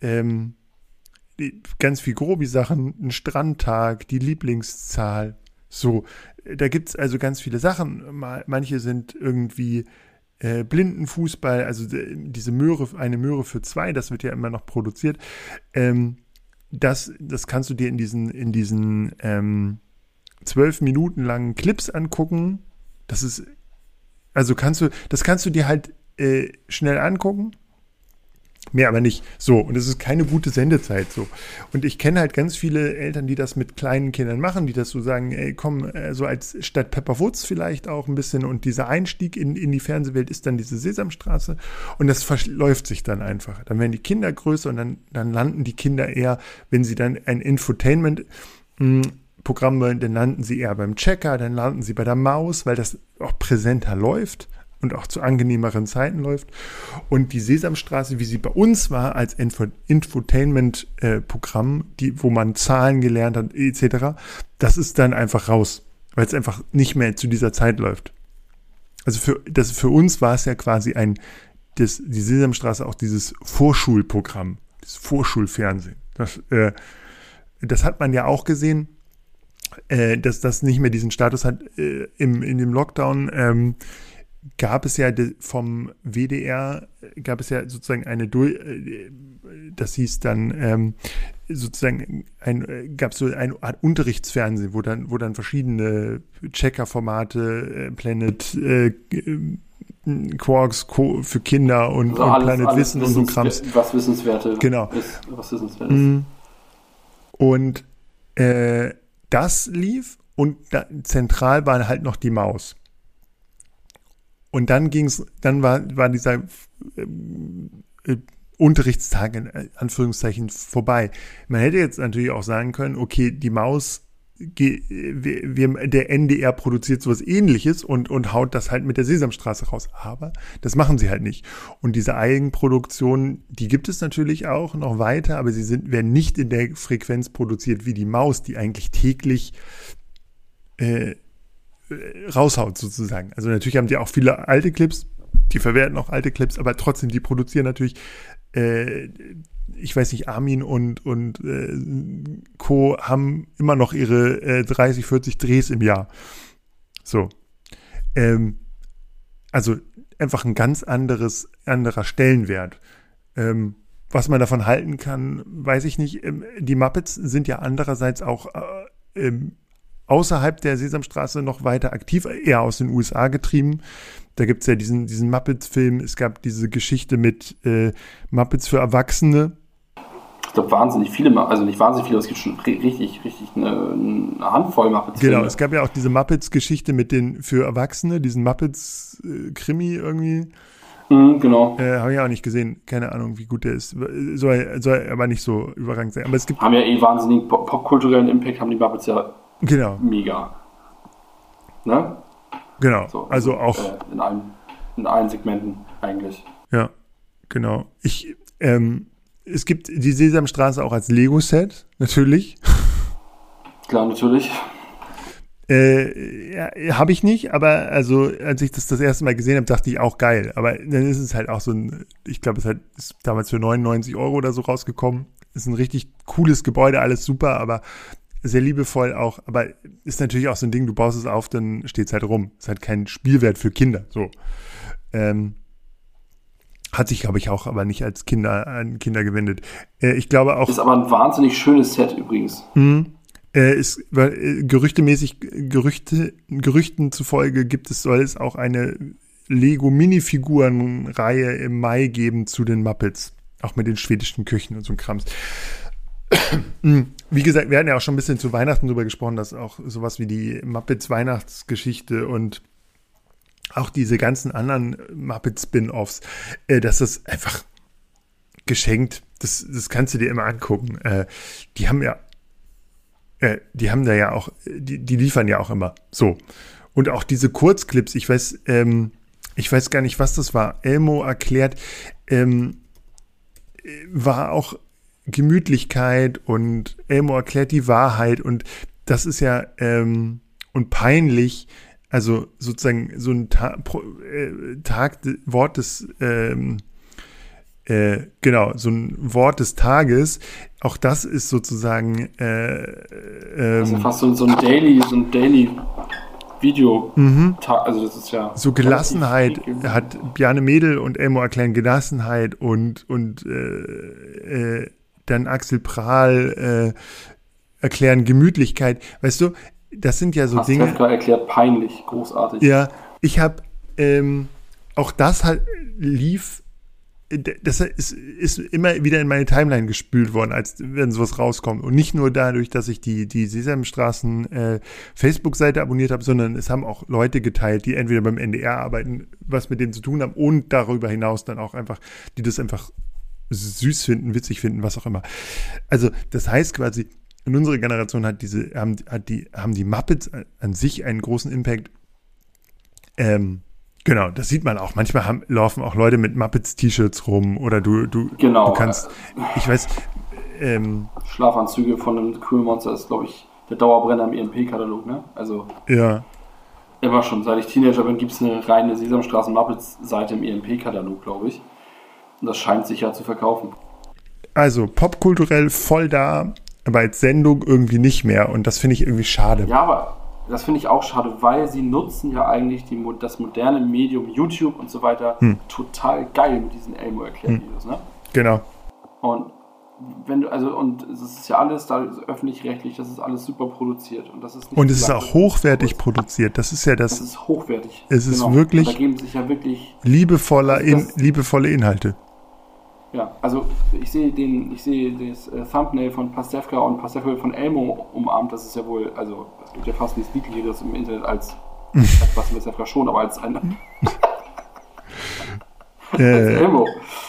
ähm, ganz viel grobi Sachen, ein Strandtag, die Lieblingszahl. So, da gibt es also ganz viele Sachen. Manche sind irgendwie äh, Blindenfußball, also diese Möhre, eine Möhre für zwei, das wird ja immer noch produziert. Ähm, das, das kannst du dir in diesen, in diesen ähm, zwölf Minuten langen Clips angucken. Das ist, also kannst du, das kannst du dir halt äh, schnell angucken Mehr aber nicht. So, und es ist keine gute Sendezeit so. Und ich kenne halt ganz viele Eltern, die das mit kleinen Kindern machen, die das so sagen, ey, komm, äh, so als statt Pepperwoods vielleicht auch ein bisschen. Und dieser Einstieg in, in die Fernsehwelt ist dann diese Sesamstraße. Und das verläuft sich dann einfach. Dann werden die Kinder größer und dann, dann landen die Kinder eher, wenn sie dann ein Infotainment hm, Programm wollen, dann landen sie eher beim Checker, dann landen sie bei der Maus, weil das auch präsenter läuft und auch zu angenehmeren Zeiten läuft. Und die Sesamstraße, wie sie bei uns war, als Infotainment-Programm, die, wo man Zahlen gelernt hat, etc., das ist dann einfach raus, weil es einfach nicht mehr zu dieser Zeit läuft. Also für, das, für uns war es ja quasi ein, das, die Sesamstraße auch dieses Vorschulprogramm, das Vorschulfernsehen. Das, äh, das hat man ja auch gesehen, äh, dass das nicht mehr diesen Status hat äh, im, in dem Lockdown. Ähm, gab es ja vom WDR, gab es ja sozusagen eine, äh, das hieß dann ähm, sozusagen, ein, gab es so eine Art Unterrichtsfernsehen, wo dann, wo dann verschiedene Checker-Formate, äh, Planet, äh, Quarks für Kinder und, also alles, und Planet alles Wissen und so Krams. Was Wissenswerte. Genau. Ist, was Wissenswerte ist. Mhm. Und äh, das lief und da, zentral war halt noch die Maus. Und dann ging's, dann war, war dieser äh, Unterrichtstag in Anführungszeichen vorbei. Man hätte jetzt natürlich auch sagen können, okay, die Maus, der NDR produziert sowas ähnliches und, und haut das halt mit der Sesamstraße raus. Aber das machen sie halt nicht. Und diese Eigenproduktion, die gibt es natürlich auch noch weiter, aber sie sind, werden nicht in der Frequenz produziert wie die Maus, die eigentlich täglich äh, äh, raushaut sozusagen. Also natürlich haben die auch viele alte Clips, die verwerten auch alte Clips, aber trotzdem, die produzieren natürlich, äh, ich weiß nicht, Armin und, und äh, Co. haben immer noch ihre äh, 30, 40 Drehs im Jahr. So. Ähm, also einfach ein ganz anderes, anderer Stellenwert. Ähm, was man davon halten kann, weiß ich nicht. Ähm, die Muppets sind ja andererseits auch äh, ähm, außerhalb der Sesamstraße noch weiter aktiv, eher aus den USA getrieben. Da gibt's ja diesen, diesen Muppets-Film, es gab diese Geschichte mit äh, Muppets für Erwachsene. Ich glaube, wahnsinnig viele, also nicht wahnsinnig viele, es gibt schon richtig, richtig eine, eine Handvoll Muppets. Genau, es gab ja auch diese Muppets-Geschichte mit den für Erwachsene, diesen Muppets-Krimi irgendwie. Mhm, genau. Äh, Habe ich auch nicht gesehen. Keine Ahnung, wie gut der ist. Soll, soll aber nicht so überragend sein. Aber es gibt. Haben ja eh wahnsinnig popkulturellen Impact, haben die Muppets ja genau. mega. Ne? Genau. So, also, also auch. Äh, in, allen, in allen Segmenten eigentlich. Ja, genau. Ich, ähm, es gibt die Sesamstraße auch als Lego-Set, natürlich. Klar, natürlich. Äh, ja, habe ich nicht, aber also als ich das das erste Mal gesehen habe, dachte ich auch geil. Aber dann ist es halt auch so ein, ich glaube, es halt ist damals für 99 Euro oder so rausgekommen. Ist ein richtig cooles Gebäude, alles super, aber sehr liebevoll auch. Aber ist natürlich auch so ein Ding, du baust es auf, dann steht es halt rum. Ist halt kein Spielwert für Kinder. So. Ähm, hat sich, glaube ich, auch aber nicht als Kinder an Kinder gewendet. Äh, ich glaube auch. Ist aber ein wahnsinnig schönes Set übrigens. Mhm äh, ist, äh, gerüchtemäßig, Gerüchte, Gerüchten zufolge gibt es, soll es auch eine Lego-Minifiguren-Reihe im Mai geben zu den Muppets. Auch mit den schwedischen Küchen und so ein Krams. Wie gesagt, wir hatten ja auch schon ein bisschen zu Weihnachten drüber gesprochen, dass auch sowas wie die Muppets Weihnachtsgeschichte und auch diese ganzen anderen Muppet Spin-offs, äh, dass das einfach geschenkt, das, das kannst du dir immer angucken. Äh, die haben ja äh, die haben da ja auch, die, die liefern ja auch immer. So. Und auch diese Kurzclips, ich weiß, ähm, ich weiß gar nicht, was das war. Elmo erklärt, ähm, war auch Gemütlichkeit und Elmo erklärt die Wahrheit und das ist ja ähm, und peinlich, also sozusagen so ein Ta Pro, äh, Tag, Wort des ähm, äh, genau, so ein Wort des Tages. Auch das ist sozusagen äh, ähm, also fast so, so ein Daily, so ein Daily Video. Mhm. Also das ist ja. So Gelassenheit hat Bjarne Mädel und Elmo erklären Gelassenheit und, und äh, äh, dann Axel Prahl äh, erklären Gemütlichkeit. Weißt du, das sind ja so Dinge. Dinge. erklärt peinlich, großartig. Ja, ich habe ähm, auch das halt lief das ist, ist immer wieder in meine Timeline gespült worden, als wenn sowas rauskommt. Und nicht nur dadurch, dass ich die, die Sesamstraßen äh, Facebook-Seite abonniert habe, sondern es haben auch Leute geteilt, die entweder beim NDR arbeiten, was mit dem zu tun haben und darüber hinaus dann auch einfach, die das einfach süß finden, witzig finden, was auch immer. Also, das heißt quasi, in unserer Generation hat diese, haben, hat die, haben die Muppets an sich einen großen Impact. Ähm, Genau, das sieht man auch. Manchmal haben, laufen auch Leute mit Muppets-T-Shirts rum oder du, du, genau. du kannst, ich weiß, ähm, Schlafanzüge von einem Cool Monster ist, glaube ich, der Dauerbrenner im EMP-Katalog, ne? Also. Ja. Immer schon. Seit ich Teenager bin, gibt es eine reine Sesamstraßen-Muppets-Seite im EMP-Katalog, glaube ich. Und das scheint sich ja zu verkaufen. Also, popkulturell voll da, aber als Sendung irgendwie nicht mehr. Und das finde ich irgendwie schade. Ja, aber das finde ich auch schade, weil sie nutzen ja eigentlich die, das moderne Medium YouTube und so weiter hm. total geil mit diesen Elmo-Erklärvideos, hm. ne? Genau. Und wenn du, also, und es ist ja alles da öffentlich-rechtlich, das ist alles super produziert. Und das ist Und es ist auch hochwertig produziert. Das ist ja das. Das ist hochwertig. Es ist genau. wirklich. da geben sich ja wirklich. Liebevoller in, liebevolle Inhalte. Ja, also ich sehe den, ich sehe das äh, Thumbnail von Pastewka und Pastewka von Elmo umarmt, das ist ja wohl, also es gibt ja fast nichts Niedlicheres im Internet als, als Pastewka schon, aber als ein als Elmo.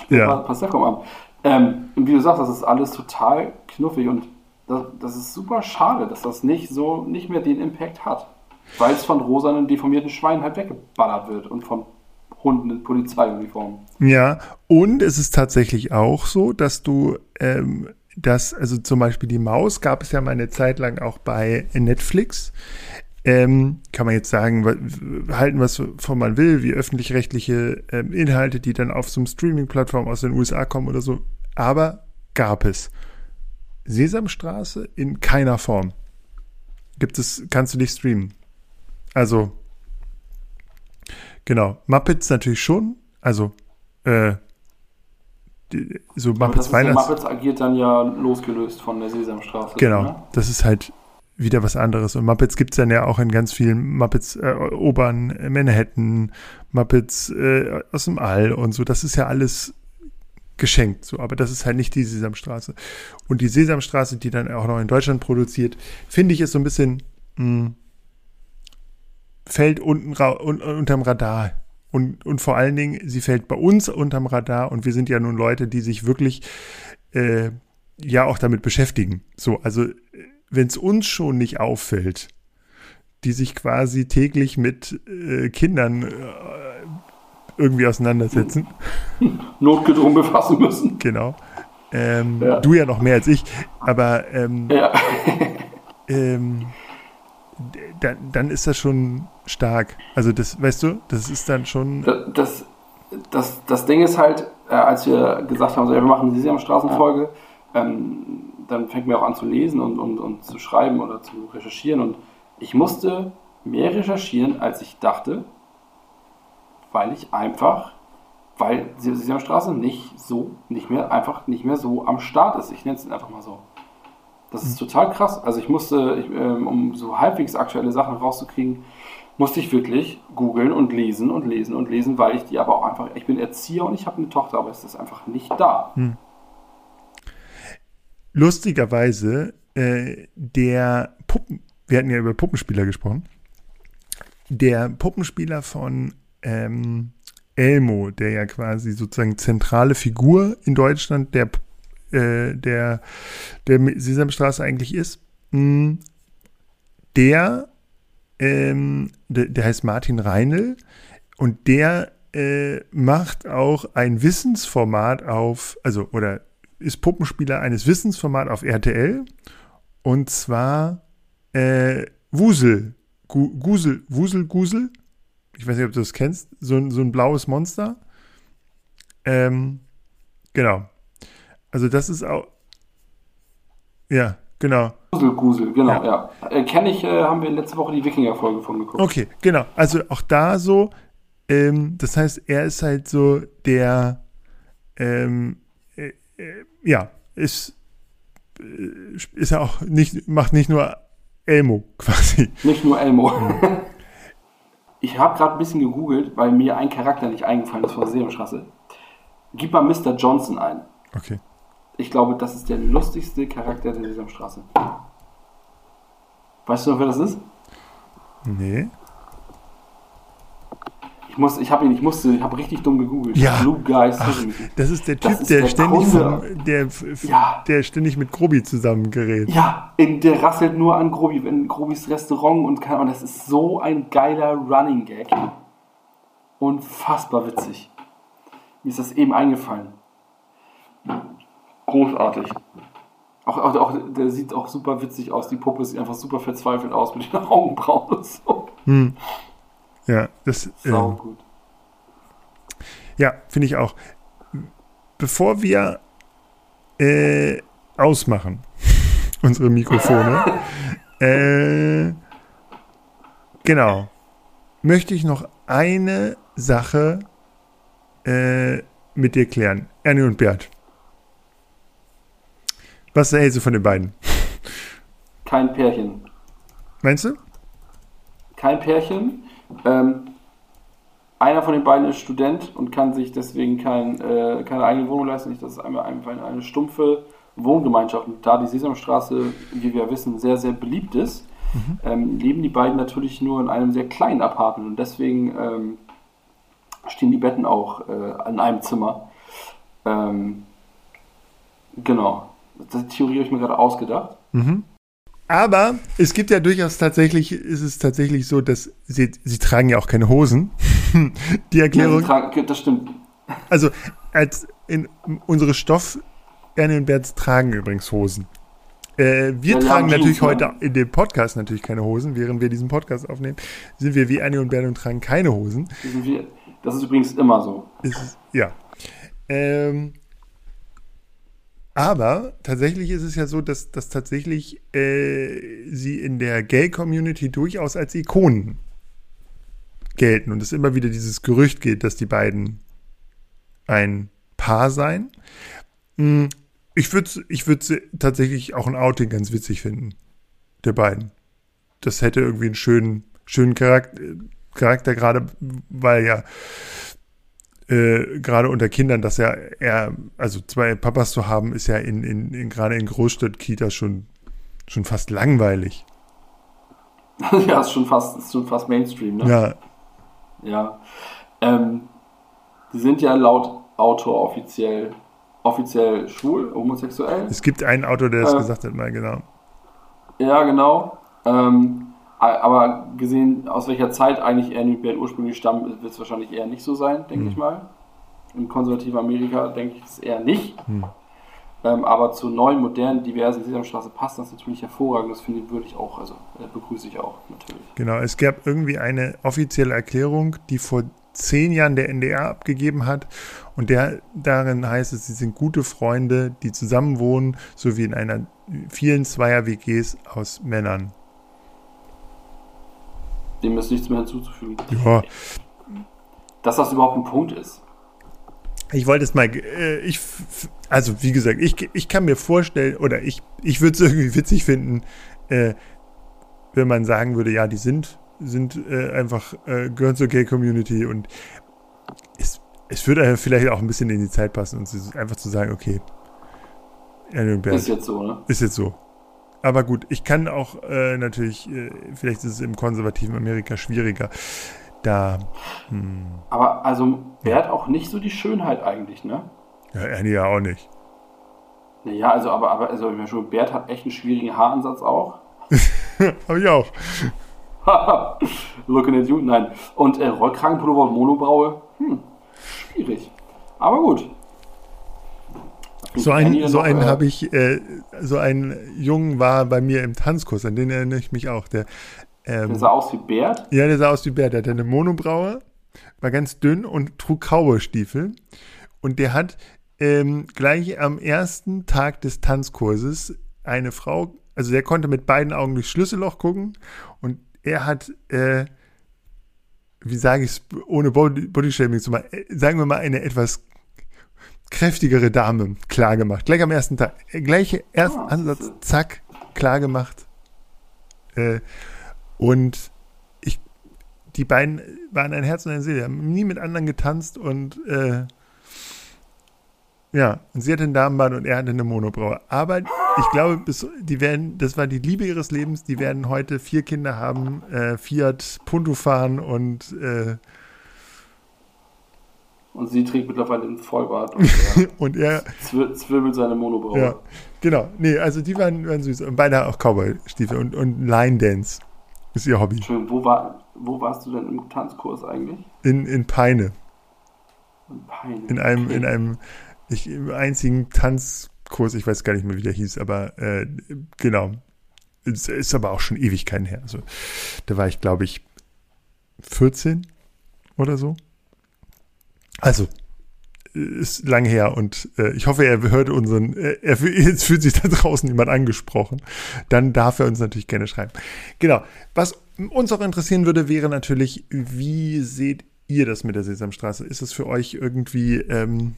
Ja. Pastewka umarmt. Ähm, und wie du sagst, das ist alles total knuffig und das, das ist super schade, dass das nicht so, nicht mehr den Impact hat. Weil es von rosanen, deformierten Schweinen halt weggeballert wird und von Hunden in Polizeiuniform. Ja, und es ist tatsächlich auch so, dass du ähm, das, also zum Beispiel die Maus gab es ja mal eine Zeit lang auch bei Netflix. Ähm, kann man jetzt sagen, halten was von man will, wie öffentlich-rechtliche ähm, Inhalte, die dann auf so einem Streaming-Plattform aus den USA kommen oder so. Aber gab es. Sesamstraße in keiner Form. Gibt es, kannst du nicht streamen. Also Genau. Muppets natürlich schon. Also, äh, die, so Aber Muppets ja, Weihnachts. Muppets agiert dann ja losgelöst von der Sesamstraße. Genau, Ne? das ist halt wieder was anderes. Und Muppets gibt's dann ja auch in ganz vielen Muppets äh, Obern, Manhattan, Muppets äh, aus dem All und so. Das ist ja alles geschenkt, so. Aber das ist halt nicht die Sesamstraße. Und die Sesamstraße, die dann auch noch in Deutschland produziert, finde ich, ist so ein bisschen mh, fällt unten un unterm Radar. Und, und vor allen Dingen, sie fällt bei uns unterm Radar und wir sind ja nun Leute, die sich wirklich äh, ja auch damit beschäftigen. So, also wenn es uns schon nicht auffällt, die sich quasi täglich mit äh, Kindern äh, irgendwie auseinandersetzen, Notgedrungen befassen müssen. genau. Ähm, Ja. Du ja noch mehr als ich, aber ähm, Ja. ähm, dann, dann ist das schon stark. Also das, weißt du, das ist dann schon. Das, das, das Ding ist halt, äh, als wir gesagt haben, so, ja, wir machen eine Sesamstraßenfolge, ähm, dann fängt mir auch an zu lesen und, und, und zu schreiben oder zu recherchieren. Und ich musste mehr recherchieren, als ich dachte, weil ich einfach, weil Sesamstraße nicht so, nicht mehr, einfach nicht mehr so am Start ist. Ich nenne es einfach mal so. Das ist total krass. Also ich musste, ich, ähm, um so halbwegs aktuelle Sachen rauszukriegen, musste ich wirklich googeln und lesen und lesen und lesen, weil ich die aber auch einfach, ich bin Erzieher und ich habe eine Tochter, aber es ist einfach nicht da. lustigerweise äh, der Puppen, wir hatten ja über Puppenspieler gesprochen, der Puppenspieler von ähm, Elmo, der ja quasi sozusagen zentrale Figur in Deutschland der, äh, der, der Sesamstraße eigentlich ist, mh, der, ähm, der, der heißt Martin Reinl und der äh, macht auch ein Wissensformat auf, also oder ist Puppenspieler eines Wissensformat auf RTL und zwar äh, Wusel, Gu, Gusel, Wusel, Gusel. Ich weiß nicht, ob du das kennst. So, ein- so ein blaues Monster. Ähm, genau. Also das ist auch. Ja, genau. Gusel, genau, Ja. ja. Äh, Kenne ich, äh, haben wir letzte Woche die Wikinger-Folge von geguckt. Okay, genau. Also auch da so. Ähm, das heißt, er ist halt so der. Ähm, äh, äh, ja, ist. äh, Ist er auch nicht, macht nicht nur Elmo quasi. Nicht nur Elmo. Ich habe gerade ein bisschen gegoogelt, weil mir ein Charakter nicht eingefallen ist von der Sesamstraße. Gib mal Mr. Johnson ein. Okay. Ich glaube, das ist der lustigste Charakter der Sesamstraße. Weißt du noch, wer das ist? Nee. Ich muss, ich habe ihn, ich musste, ich habe richtig dumm gegoogelt. Ja. Blue Guys. Ach, das ist der Typ, ist der der ständig vom, der, Ja. der ständig mit Grobi zusammengerät. Ja, in, der rasselt nur an Grobi, in Grobis Restaurant und kann, und das ist so ein geiler Running Gag. Unfassbar witzig. Mir ist das eben eingefallen. Großartig. Auch, auch, auch, der sieht auch super witzig aus. Die Puppe sieht einfach super verzweifelt aus mit den Augenbrauen und so. Hm. Ja, das. Sau Ähm, gut. Ja, finde ich auch. Bevor wir äh, ausmachen, unsere Mikrofone, äh, genau, möchte ich noch eine Sache äh, mit dir klären. Ernie und Bert. Was hältst du von den beiden? Kein Pärchen. Meinst du? Kein Pärchen. Ähm, einer von den beiden ist Student und kann sich deswegen kein, äh, keine eigene Wohnung leisten. Das ist einmal einfach eine, stumpfe Wohngemeinschaft. Und da die Sesamstraße, wie wir wissen, sehr, sehr beliebt ist, ähm, leben die beiden natürlich nur in einem sehr kleinen Apartment. Und deswegen ähm, stehen die Betten auch äh, in einem Zimmer. Ähm, genau. Das Theorie habe ich mir gerade ausgedacht. Mhm. Aber es gibt ja durchaus tatsächlich, ist es tatsächlich so, dass sie, sie tragen ja auch keine Hosen. Die Ja, Erklärung, sie tragen- das stimmt. also als in unsere Stoff, Ernie und Berts tragen übrigens Hosen. Äh, wir Ja, die tragen natürlich ne? heute in dem Podcast natürlich keine Hosen. Während wir diesen Podcast aufnehmen, sind wir wie Ernie und Bert und tragen keine Hosen. Das wir- Das ist übrigens immer so. Ist, ja. Ähm, aber tatsächlich ist es ja so, dass, dass tatsächlich äh, sie in der Gay-Community durchaus als Ikonen gelten und es immer wieder dieses Gerücht geht, dass die beiden ein Paar sein. Hm, ich würde ich würd tatsächlich auch ein Outing ganz witzig finden. Der beiden. Das hätte irgendwie einen schönen, schönen Charakter, Charakter gerade, weil ja äh, gerade unter Kindern, dass ja eher, also zwei Papas zu haben, ist ja in, in, in gerade in Großstadt-Kitas schon, schon fast langweilig. ja, ist schon fast, ist schon fast Mainstream, ne? Ja. Ja. Ähm, die sind ja laut Autor offiziell, offiziell schwul, homosexuell. Es gibt einen Autor, der das äh, gesagt hat, mal genau. Ja, genau. Ähm, aber gesehen, aus welcher Zeit eigentlich er Bert ursprünglich stammt, wird es wahrscheinlich eher nicht so sein, denke hm. ich mal. Im konservativen Amerika denke ich es eher nicht. Hm. Ähm, aber zur neuen, modernen, diversen Sesamstraße passt das natürlich hervorragend. Das finde ich, würde ich auch, also äh, begrüße ich auch natürlich. Genau, es gab irgendwie eine offizielle Erklärung, die vor zehn Jahren der NDR abgegeben hat. Und der, darin heißt es, sie sind gute Freunde, die zusammenwohnen, sowie in einer vielen Zweier-WGs aus Männern. Dem ist nichts mehr hinzuzufügen. Ja. Dass das überhaupt ein Punkt ist. Ich wollte es mal, äh, ich, also wie gesagt, ich, ich kann mir vorstellen, oder ich, ich würde es irgendwie witzig finden, äh, wenn man sagen würde, ja, die sind, sind äh, einfach, äh, gehören zur Gay-Community und es, es würde vielleicht auch ein bisschen in die Zeit passen, und einfach zu sagen, okay, ist jetzt so, ne? Ist jetzt so. Aber gut, ich kann auch äh, natürlich, äh, vielleicht ist es im konservativen Amerika schwieriger. Da. Hm. Aber also, Bert ja. auch nicht so die Schönheit eigentlich, ne? Ja, Ernie ja auch nicht. Naja, also, aber, aber also, schon, Bert hat echt einen schwierigen Haaransatz auch. Hab ich auch. Looking at you, nein. Und äh, Rollkragenpullover und Monobraue, hm, schwierig. Aber gut. So einen, so einen habe ich, äh, so ein Jungen war bei mir im Tanzkurs, an den erinnere ich mich auch. Der, ähm, der sah aus wie Bert? Ja, der sah aus wie Bert. Der hatte eine Monobraue, war ganz dünn und trug Cowboystiefel. Und der hat ähm, gleich am ersten Tag des Tanzkurses eine Frau, also der konnte mit beiden Augen durchs Schlüsselloch gucken und er hat, äh, wie sage ich es, ohne Bodyshaming zu machen, äh, sagen wir mal eine etwas kräftigere Dame klar gemacht. Gleich am ersten Tag. Äh, gleiche ersten oh, Ansatz, zack, klar gemacht. Äh, und ich, die beiden waren ein Herz und eine Seele, haben nie mit anderen getanzt und äh, ja, und sie hatte einen Damenbad und er hatte eine Monobraue. Aber ich glaube, bis, die werden, das war die Liebe ihres Lebens, die werden heute vier Kinder haben, äh, Fiat Punto fahren und äh, und sie trägt mittlerweile einen Vollbart. Und er, und er zwirbelt seine Monobraue. Ja, genau. Nee, also die waren, waren süß. Und beide auch Cowboy-Stiefel und, und Line Dance ist ihr Hobby. Schön. Wo, war, wo warst du denn im Tanzkurs eigentlich? In, in Peine. In Peine. In einem, okay. in einem ich, im einzigen Tanzkurs, ich weiß gar nicht mehr, wie der hieß, aber äh, genau. Es ist aber auch schon Ewigkeiten her. Also da war ich, glaube ich, 14 oder so. Also, ist lang her und äh, ich hoffe, er hört unseren, äh, er, jetzt fühlt sich da draußen jemand angesprochen. Dann darf er uns natürlich gerne schreiben. Genau. Was uns auch interessieren würde, wäre natürlich, wie seht ihr das mit der Sesamstraße? Ist es für euch irgendwie, ähm,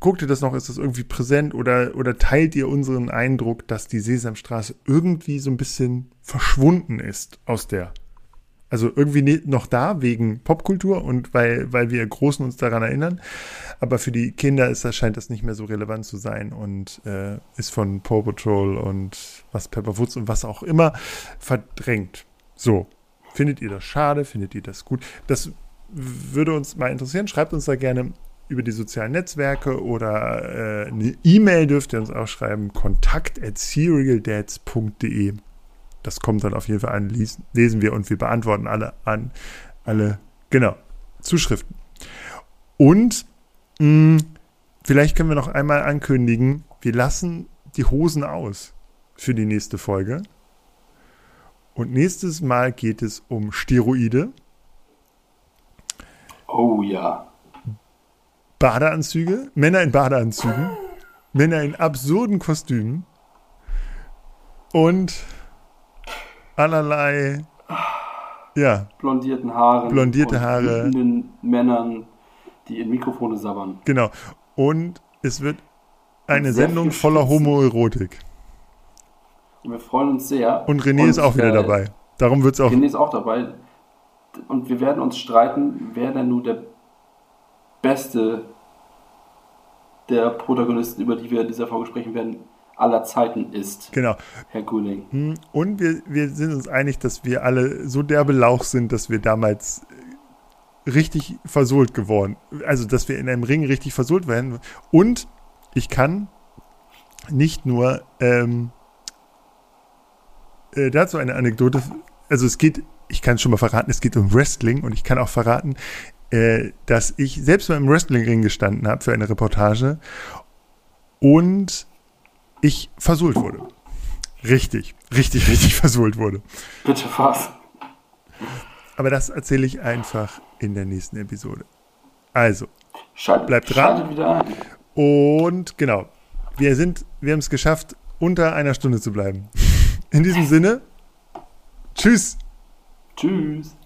guckt ihr das noch, ist das irgendwie präsent oder, oder teilt ihr unseren Eindruck, dass die Sesamstraße irgendwie so ein bisschen verschwunden ist aus der also irgendwie noch da wegen Popkultur und weil, weil wir Großen uns daran erinnern. Aber für die Kinder ist das, scheint das nicht mehr so relevant zu sein und äh, ist von Paw Patrol und was Pepper Woods und was auch immer verdrängt. So. Findet ihr das schade? Findet ihr das gut? Das würde uns mal interessieren. Schreibt uns da gerne über die sozialen Netzwerke oder äh, eine E-Mail dürft ihr uns auch schreiben. Kontakt at serialdads.de das kommt dann auf jeden Fall an, lesen wir und wir beantworten alle an, alle, genau, Zuschriften. Und mh, hm, vielleicht können wir noch einmal ankündigen, wir lassen die Hosen aus für die nächste Folge. Und nächstes Mal geht es um Steroide. Oh ja. Badeanzüge, Männer in Badeanzügen, Männer in absurden Kostümen und allerlei, ja. Blondierten Haaren. Blondierte Haare. Männern, die in Mikrofone sabbern. Genau. Und es wird eine Sendung voller. Homoerotik. Und wir freuen uns sehr. Und René ist auch wieder äh, dabei. Darum wird es auch. René ist auch dabei. Und wir werden uns streiten, wer denn nun der beste der Protagonisten, über die wir in dieser Folge sprechen werden, aller Zeiten ist, Genau. Herr Guling. Hm, Und wir, wir sind uns einig, dass wir alle so derbe Lauch sind, dass wir damals richtig versohlt geworden. Also, dass wir in einem Ring richtig versohlt werden. Und ich kann nicht nur ähm, äh, dazu eine Anekdote. Also, es geht, ich kann es schon mal verraten, es geht um Wrestling und ich kann auch verraten, äh, dass ich selbst mal im Wrestling-Ring gestanden habe für eine Reportage und ich versohlt wurde. Richtig, richtig, richtig versohlt wurde. Bitte was? Aber das erzähle ich einfach in der nächsten Episode. Also, Schaltet, Bleibt dran. Wieder ein. und genau, wir sind, wir haben es geschafft, unter einer Stunde zu bleiben. In diesem Sinne, tschüss. Tschüss.